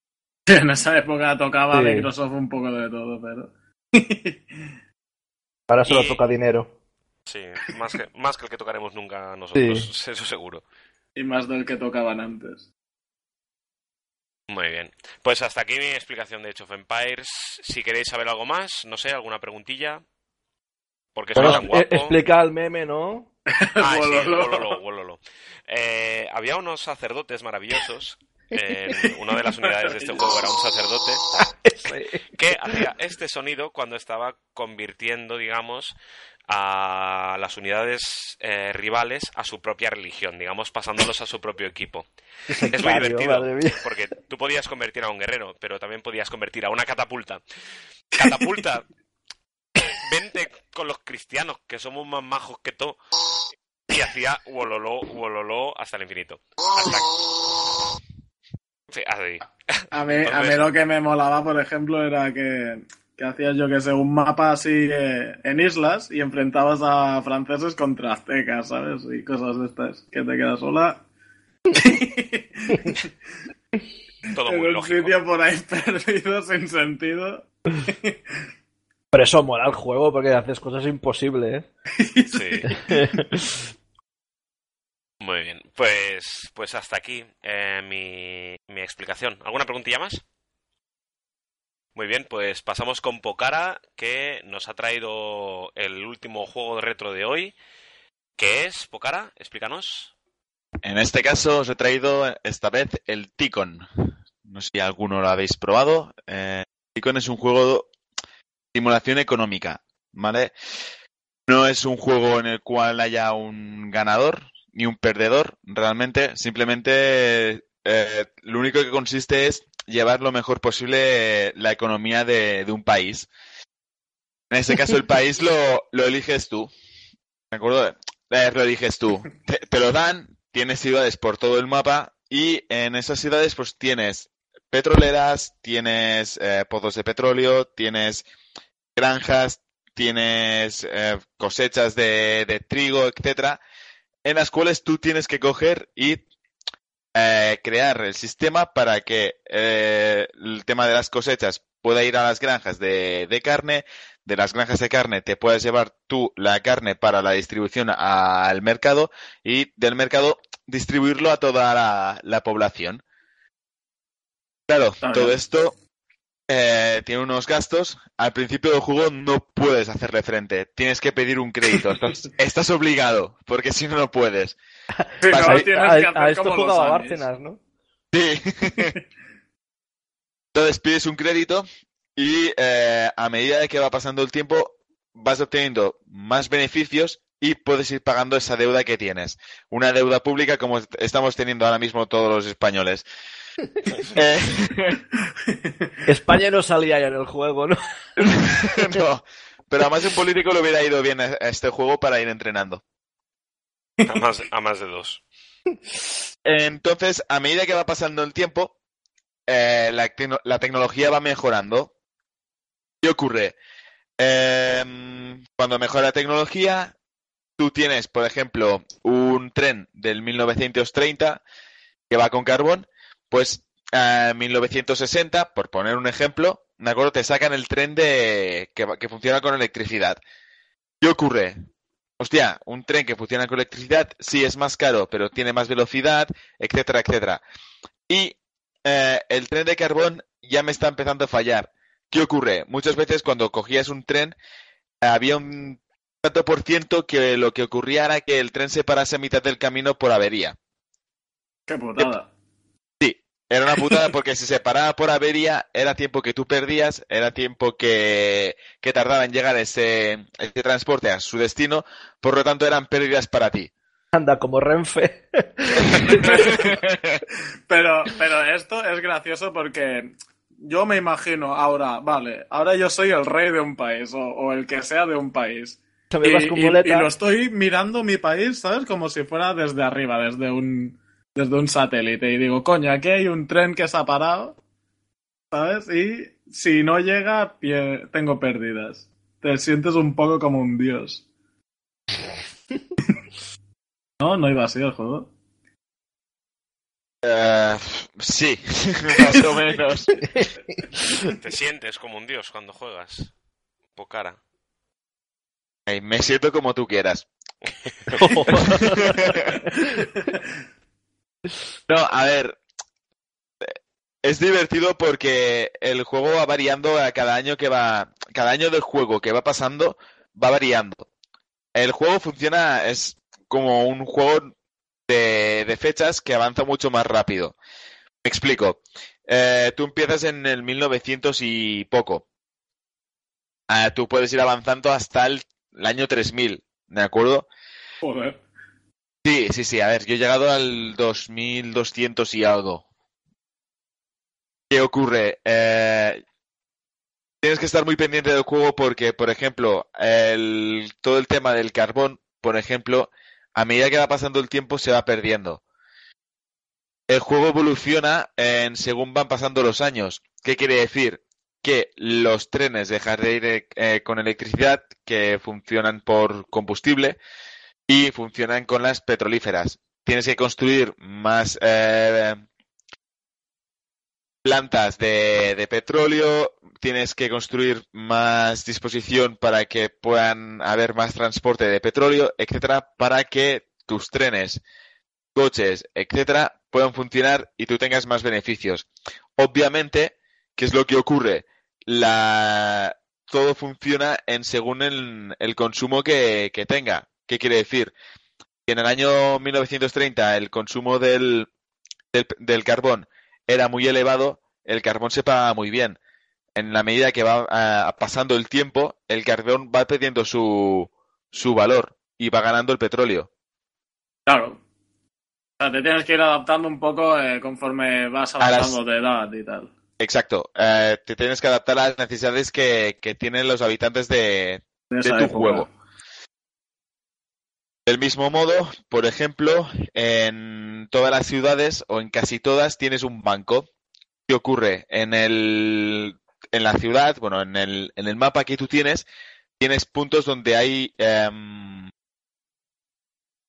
En esa época tocaba a Sí. Microsoft un poco de todo, pero. ahora solo Y- toca dinero. Sí, más que, más que el que tocaremos nunca nosotros, eso seguro. y más del que tocaban antes. Muy bien. Pues hasta aquí mi explicación de Age of Empires. Si queréis saber algo más, no sé, alguna preguntilla. Porque soy tan guapo. eh, explica el meme, ¿no? Ah, sí, Wololo. Wololo, Wololo. Eh, había unos sacerdotes maravillosos. En una de las unidades de este juego era un sacerdote que hacía este sonido cuando estaba convirtiendo, digamos, a las unidades eh, rivales a su propia religión, digamos, pasándolos a su propio equipo. Es muy divertido, porque tú podías convertir a un guerrero, pero también podías convertir a una catapulta. Catapulta, vente con los cristianos, que somos más majos que todo. Y hacía wololó, wololó hasta el infinito. Hasta... Sí, así. A mí, a mí Entonces- lo que me molaba, por ejemplo, era que, que hacías yo que sé, un mapa así eh, en islas y enfrentabas a franceses contra aztecas, ¿sabes? Y cosas de estas. Que te quedas sola Todo en muy un lógico. sitio por ahí perdido, sin sentido. Pero eso mola el juego porque haces cosas imposibles. ¿eh? Sí. Muy bien, pues, pues hasta aquí eh, mi, mi explicación. ¿Alguna preguntilla más? Muy bien, pues pasamos con Pocara, que nos ha traído el último juego de retro de hoy. ¿Qué es, Pocara? Explícanos. En este caso os he traído esta vez el Ticon. No sé si alguno lo habéis probado. Eh, Ticon es un juego de simulación económica, ¿vale? No es un juego en el cual haya un ganador ni un perdedor, realmente. Simplemente eh, lo único que consiste es llevar lo mejor posible la economía de, de un país. En este caso, el país lo, lo eliges tú. ¿De acuerdo? Eh, lo eliges tú. Te, te lo dan, tienes ciudades por todo el mapa y en esas ciudades pues tienes petroleras, tienes eh, pozos de petróleo, tienes granjas, tienes eh, cosechas de, de, trigo, etcétera, en las cuales tú tienes que coger y eh, crear el sistema para que eh, el tema de las cosechas pueda ir a las granjas de, de, carne, de las granjas de carne te puedes llevar tú la carne para la distribución al mercado y del mercado distribuirlo a toda la, la población. Claro, todo esto eh, tiene unos gastos. Al principio del juego no puedes hacerle frente. Tienes que pedir un crédito. Estás, estás obligado, porque si no, no puedes. Sí, no, tienes que hacer a, a esto como jugaba Bárcenas, ¿no? Sí. Entonces pides un crédito y eh, a medida de que va pasando el tiempo vas obteniendo más beneficios y puedes ir pagando esa deuda que tienes. Una deuda pública como estamos teniendo ahora mismo todos los españoles. Eh... España no salía ya en el juego, ¿no? no, pero además un político le hubiera ido bien a este juego para ir entrenando. A más, a más de dos. Entonces, a medida que va pasando el tiempo, eh, la, tecno la, tecnología va mejorando. ¿Qué ocurre? Eh, cuando mejora la tecnología, tú tienes, por ejemplo, un tren del 1930 que va con carbón, pues en eh, 1960, por poner un ejemplo, te sacan el tren de que, que funciona con electricidad. ¿Qué ocurre? Hostia, un tren que funciona con electricidad sí es más caro, pero tiene más velocidad, etcétera, etcétera. Y eh, el tren de carbón ya me está empezando a fallar. ¿Qué ocurre? Muchas veces cuando cogías un tren había un tanto por ciento que lo que ocurría era que el tren se parase a mitad del camino por avería. Qué. Era una putada porque si se paraba por avería era tiempo que tú perdías, era tiempo que, que tardaba en llegar ese, ese transporte a su destino, por lo tanto eran pérdidas para ti. Anda, como Renfe. pero, pero esto es gracioso porque yo me imagino ahora, vale, ahora yo soy el rey de un país o, o el que sea de un país. Y, y, y, lo estoy mirando mi país, ¿sabes? Como si fuera desde arriba, desde un, desde un satélite. Y digo, coño, aquí hay un tren que se ha parado, ¿sabes? Y si no llega, tengo pérdidas. Te sientes un poco como un dios. no, no iba así el juego. Uh, sí, más o menos. Te sientes como un dios cuando juegas. Pocara. Hey, me siento como tú quieras. no, a ver. Es divertido porque el juego va variando a cada año que va. Cada año del juego que va pasando va variando. El juego funciona, es como un juego de, fechas que avanza mucho más rápido. Me explico. Eh, tú empiezas en el 1900 y poco. Uh, tú puedes ir avanzando hasta el, el, año 3000, ¿de acuerdo? Joder. Sí, sí, sí. A ver, yo he llegado al 2200 y algo. ¿Qué ocurre? Eh, tienes que estar muy pendiente del juego porque, por ejemplo, el, todo el tema del carbón, por ejemplo, a medida que va pasando el tiempo se va perdiendo. El juego evoluciona en según van pasando los años. ¿Qué quiere decir? Que los trenes dejan de ir eh, con electricidad, que funcionan por combustible, y funcionan con las petrolíferas. Tienes que construir más eh, plantas de, petróleo, tienes que construir más disposición para que puedan haber más transporte de petróleo, etcétera, para que tus trenes, coches, etcétera, puedan funcionar y tú tengas más beneficios. Obviamente, ¿qué es lo que ocurre? La, todo funciona en según el, el consumo que tenga. ¿Qué quiere decir? Que en el año 1930 el consumo del, del, del carbón era muy elevado, el carbón se paga muy bien. En la medida que va ah, pasando el tiempo, el carbón va perdiendo su, su valor y va ganando el petróleo. Claro. O sea, te tienes que ir adaptando un poco eh, conforme vas las- avanzando de edad y tal. Exacto. Eh, te tienes que adaptar a las necesidades que, que tienen los habitantes de, De tu época. juego. Del mismo modo, por ejemplo, en todas las ciudades o en casi todas tienes un banco. ¿Qué ocurre? En el en la ciudad, bueno, en el, en el mapa que tú tienes, tienes puntos donde hay em,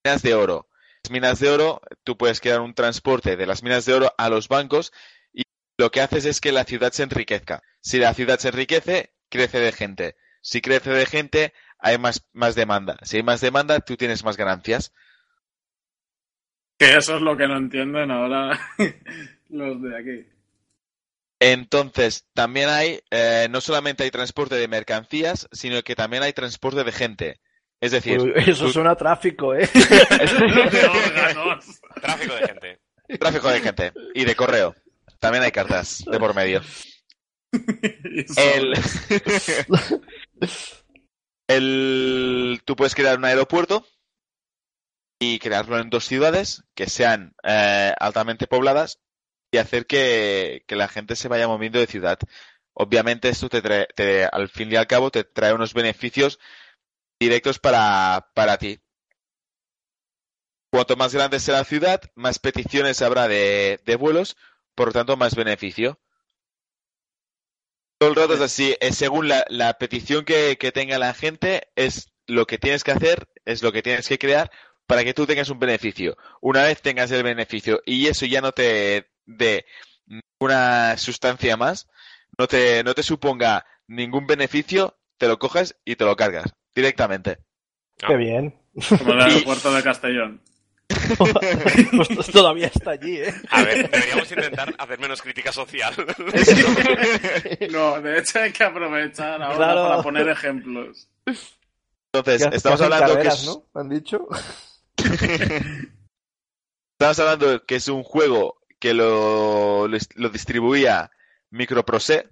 minas de oro. Las minas de oro, tú puedes crear un transporte de las minas de oro a los bancos y lo que haces es que la ciudad se enriquezca. Si la ciudad se enriquece, crece de gente. Si crece de gente, hay más, más demanda. Si hay más demanda, tú tienes más ganancias. Que eso es lo que no entienden ahora los de aquí. Entonces, también hay, eh, no solamente hay transporte de mercancías, sino que también hay transporte de gente. Es decir, Uy, eso tú- suena a tráfico, ¿eh? de órganos. Tráfico de gente. tráfico de gente y de correo. También hay cartas de por medio. El... el... Tú puedes crear un aeropuerto y crearlo en dos ciudades que sean eh, altamente pobladas y hacer que, la gente se vaya moviendo de ciudad. Obviamente esto te, trae- te- al fin y al cabo te trae unos beneficios directos para, para ti. Cuanto más grande sea la ciudad, más peticiones habrá de, de vuelos, por lo tanto más beneficio. Todo el rato es así, es según la, la petición que, que tenga la gente, es lo que tienes que hacer, es lo que tienes que crear para que tú tengas un beneficio. Una vez tengas el beneficio y eso ya no te dé una sustancia más, no te, no te suponga ningún beneficio, te lo coges y te lo cargas directamente. Qué bien. Como el aeropuerto de Castellón. Pues todavía está allí, ¿eh? A ver, deberíamos intentar hacer menos crítica social. No, de hecho hay que aprovechar ahora Claro. para poner ejemplos. Entonces, estamos hablando que es, ¿no? ¿Me han dicho? estamos hablando que es un juego que lo, lo, lo distribuía Microprose.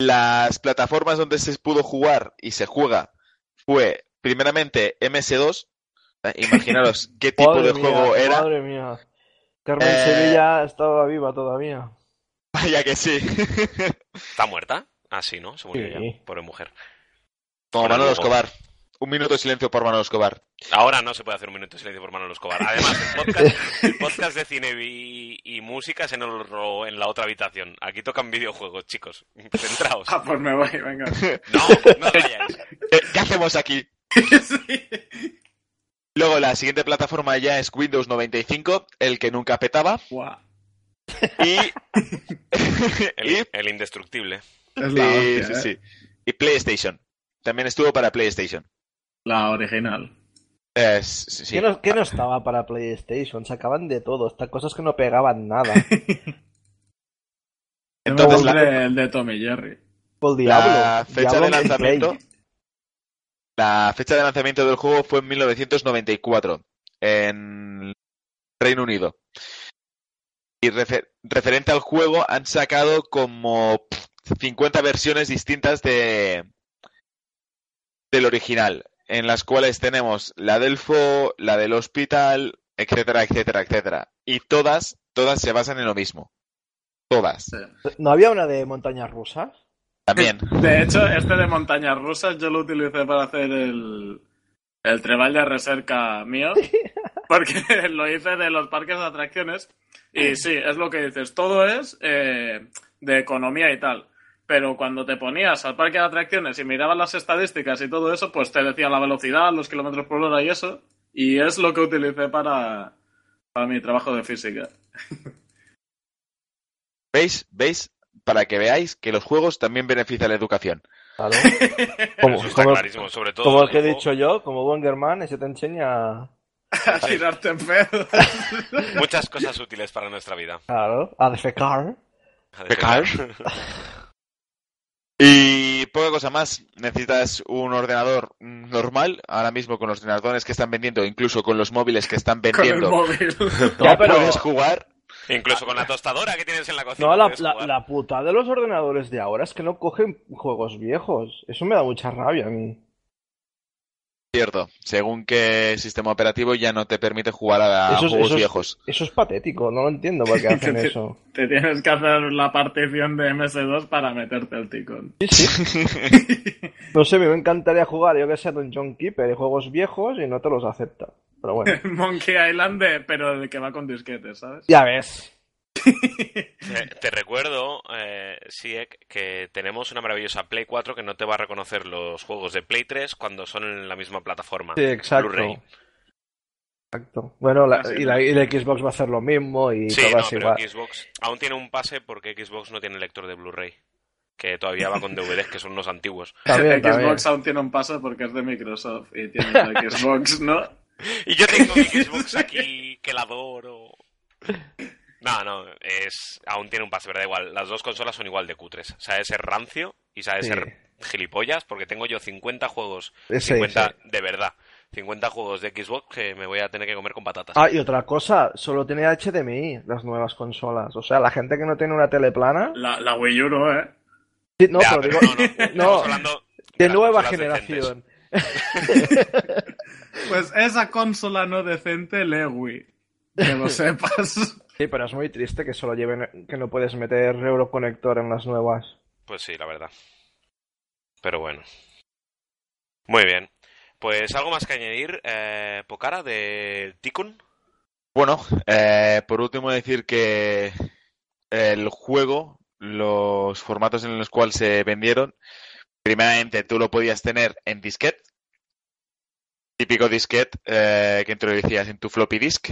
Las plataformas donde se pudo jugar y se juega fue primeramente MS2. Eh, Imaginaros qué tipo Madre de mía, juego era. Madre mía. Carmen Eh, Sevilla estaba viva todavía. Vaya que sí. ¿Está muerta? Ah, sí, ¿no? Se murió Sí. ya. Pobre mujer. Como Manolo. Escobar. Un minuto de silencio por Manolo Escobar. Ahora no se puede hacer un minuto de silencio por Manolo Escobar. Además, el podcast, el podcast de cine y, y música es en, el en la otra habitación. Aquí tocan videojuegos, chicos. Centraos. Ah, pues me voy, venga. No, no vayáis. Eh, ¿Qué hacemos aquí? Sí. Luego la siguiente plataforma ya es Windows 95, el que nunca petaba. Y, y El, el indestructible. Es la hostia, sí, ¿eh? sí. Y PlayStation. También estuvo para PlayStation. La original. Es- sí, sí. ¿Qué, no, qué no estaba para PlayStation? Sacaban de todo. Estas cosas que no pegaban nada. Entonces, el la, de, el de Tommy Jerry. Por Diablo. la fecha Diablo de lanzamiento. La fecha de lanzamiento del juego fue en 1994 en Reino Unido. Y refer- referente al juego han sacado como pff, 50 versiones distintas de del original, en las cuales tenemos la del FO, la del Hospital, etcétera, etcétera, etcétera. Y todas, todas se basan en lo mismo. Todas. ¿No había una de montañas rusas? También. De hecho, este de montañas rusas yo lo utilicé para hacer el, el treball de recerca mío. Porque lo hice de los parques de atracciones. Y sí, es lo que dices. Todo es eh, de economía y tal. Pero cuando te ponías al parque de atracciones y mirabas las estadísticas y todo eso, pues te decía la velocidad, los kilómetros por hora y eso. Y es lo que utilicé para, para mi trabajo de física. ¿Veis? ¿Veis? Para que veáis que los juegos también benefician la educación. Claro. Como, Eso está como- clarísimo, sobre todo. como el que he dicho yo, como Bongerman, ese te enseña. A tirarte en pedo. Muchas cosas útiles para nuestra vida. Claro, a defecar. Pecar. Y poca cosa más, necesitas un ordenador normal, ahora mismo con los ordenadores que están vendiendo, incluso con los móviles que están Con el vendiendo, móvil. Ya, pero- puedes jugar. Incluso con la tostadora que tienes en la cocina. No, la, puta de los ordenadores de ahora es que no cogen juegos viejos. Eso me da mucha rabia a mí. Cierto, según qué sistema operativo ya no te permite jugar a Eso juegos eso viejos. Eso es patético, no lo entiendo por qué hacen eso. Te tienes que hacer la partición de MS2 para meterte el ticón. Sí, sí. No sé, me encantaría jugar, yo que sé, un John Keeper y juegos viejos y no te los acepta. Pero bueno, Monkey Island, de- pero el que va con disquetes, ¿sabes? ya ves. Eh, te recuerdo, eh, Siek, que tenemos una maravillosa Play 4 que no te va a reconocer los juegos de Play 3 cuando son en la misma plataforma. Sí, exacto. Blu-ray. Exacto. Bueno, la- Ah, y, la, y la Xbox va a hacer lo mismo y Sí, todo no, pero igual. Xbox aún tiene un pase porque Xbox no tiene lector de Blu-ray. Que todavía va con DVDs que son unos antiguos. También, también. Xbox aún tiene un paso porque es de Microsoft y tiene la Xbox, ¿no? Y yo tengo mi Xbox aquí que la adoro. No, no, es aún tiene un pase, pero da igual. Las dos consolas son igual de cutres. Sabe ser rancio y sabe Sí. ser gilipollas porque tengo yo 50 juegos, Ese, 50 ese. de verdad, 50 juegos de Xbox que me voy a tener que comer con patatas. Ah, y otra cosa, solo tiene HDMI las nuevas consolas. O sea, la gente que no tiene una tele plana. La, la Wii U, ¿no, ¿eh? Sí, no, Ya, pero pero digo, no, no, no, hablando de las nueva generación. Pues esa consola no decente, le Wii. Que lo sepas. Sí, pero es muy triste que solo lleven, que no puedes meter Euroconector en las nuevas. Pues sí, la verdad. Pero bueno. Muy bien. Pues algo más que añadir, eh, Pocara, del Tikkun. Bueno, eh, por último decir que el juego, los formatos en los cuales se vendieron, primeramente tú lo podías tener en disquete, típico disquete eh, que introducías en tu floppy disk.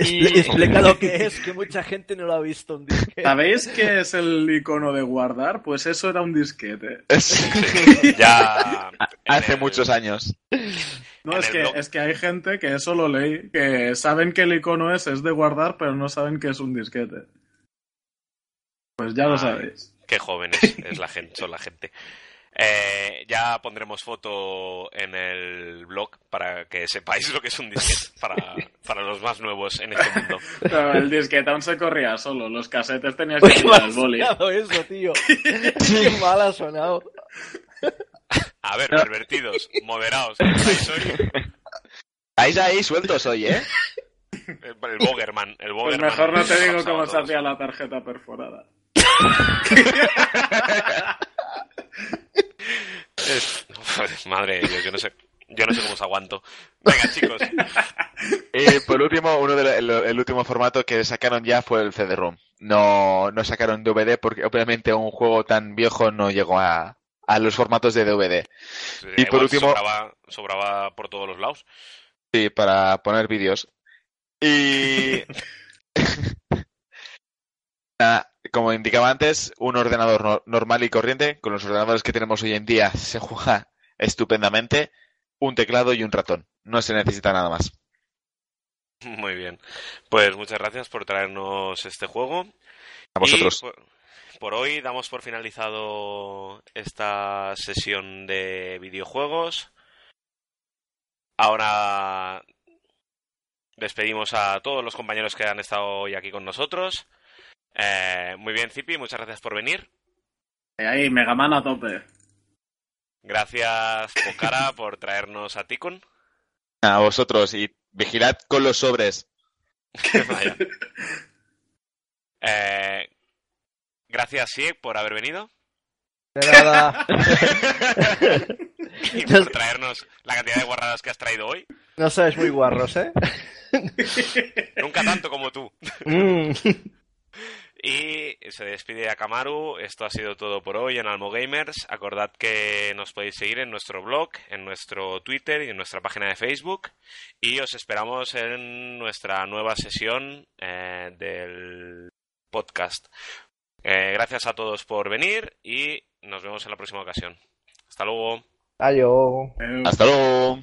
Y- Explica lo que es, que mucha gente no lo ha visto en disquete. ¿Sabéis qué es el icono de guardar? Pues eso era un disquete. Ya. en Hace el- muchos años. No, es que, es que hay gente que eso lo leí, que saben que el icono es, es de guardar, pero no saben que es un disquete. Pues ya lo sabéis. Qué jóvenes es la gente, son la gente. Eh, ya pondremos foto en el blog para que sepáis lo que es un disquete para, para los más nuevos en este mundo. Pero el disquete aún se corría solo, los casetes tenías que tirar mal el boli. ha sonado eso, tío. Qué mal ha sonado. A ver, pervertidos, moderados. ¿qué hoy? Ahí ahí sueltos hoy, ¿eh? El, el Bogerman. El Pues Bogerman mejor no te digo cómo se hacía la tarjeta perforada. Es- Madre de Dios, yo no sé. Yo no sé cómo os aguanto. Venga, chicos. Y por último, uno de el, el último formato que sacaron ya fue el CD-ROM. No, no sacaron DVD porque obviamente un juego tan viejo no llegó a, a los formatos de DVD. Y por último- Sobraba, sobraba por todos los lados. Sí, para poner vídeos. Y Nada, como indicaba antes, un ordenador no- normal y corriente, con los ordenadores que tenemos hoy en día se juega estupendamente, un teclado y un ratón. No se necesita nada más. Muy bien. Pues muchas gracias por traernos este juego. A vosotros. Y por, por hoy damos por finalizado esta sesión de videojuegos. Ahora despedimos a todos los compañeros que han estado hoy aquí con nosotros. Eh, muy bien, Zipi, muchas gracias por venir. Y ahí, Megaman a tope. Gracias, Pocara, por traernos a Tikun. A vosotros y vigilad con los sobres. Vaya. Eh, gracias, Sieg, por haber venido De nada. y por traernos la cantidad de guarradas que has traído hoy. No sois muy guarros, ¿eh? Nunca tanto como tú. Mm. Y se despide Akamaru. Esto ha sido todo por hoy en Almo Gamers. Acordad que nos podéis seguir en nuestro blog, en nuestro Twitter y en nuestra página de Facebook. Y os esperamos en nuestra nueva sesión eh, del podcast. Eh, gracias a todos por venir y nos vemos en la próxima ocasión. Hasta luego. Adiós. Hasta luego.